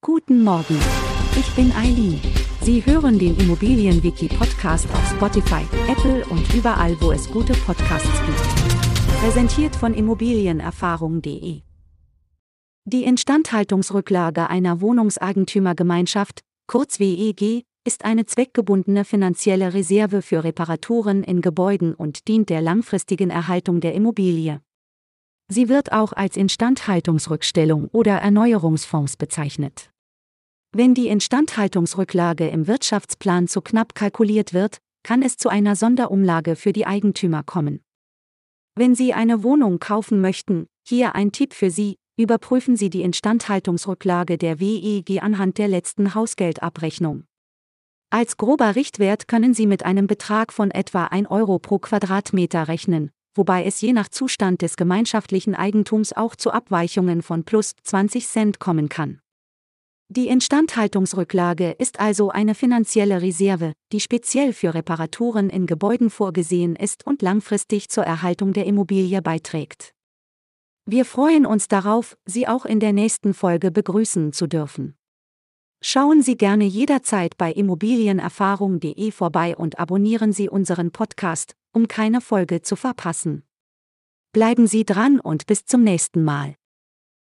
Guten Morgen. Ich bin Eileen. Sie hören den Immobilienwiki-Podcast auf Spotify, Apple und überall, wo es gute Podcasts gibt. Präsentiert von Immobilienerfahrung.de. Die Instandhaltungsrücklage einer Wohnungseigentümergemeinschaft, kurz WEG, ist eine zweckgebundene finanzielle Reserve für Reparaturen in Gebäuden und dient der langfristigen Erhaltung der Immobilie. Sie wird auch als Instandhaltungsrückstellung oder Erneuerungsfonds bezeichnet. Wenn die Instandhaltungsrücklage im Wirtschaftsplan zu knapp kalkuliert wird, kann es zu einer Sonderumlage für die Eigentümer kommen. Wenn Sie eine Wohnung kaufen möchten, hier ein Tipp für Sie, überprüfen Sie die Instandhaltungsrücklage der WEG anhand der letzten Hausgeldabrechnung. Als grober Richtwert können Sie mit einem Betrag von etwa 1 Euro pro Quadratmeter rechnen, wobei es je nach Zustand des gemeinschaftlichen Eigentums auch zu Abweichungen von plus 20 Cent kommen kann. Die Instandhaltungsrücklage ist also eine finanzielle Reserve, die speziell für Reparaturen in Gebäuden vorgesehen ist und langfristig zur Erhaltung der Immobilie beiträgt. Wir freuen uns darauf, Sie auch in der nächsten Folge begrüßen zu dürfen. Schauen Sie gerne jederzeit bei immobilienerfahrung.de vorbei und abonnieren Sie unseren Podcast, um keine Folge zu verpassen. Bleiben Sie dran und bis zum nächsten Mal.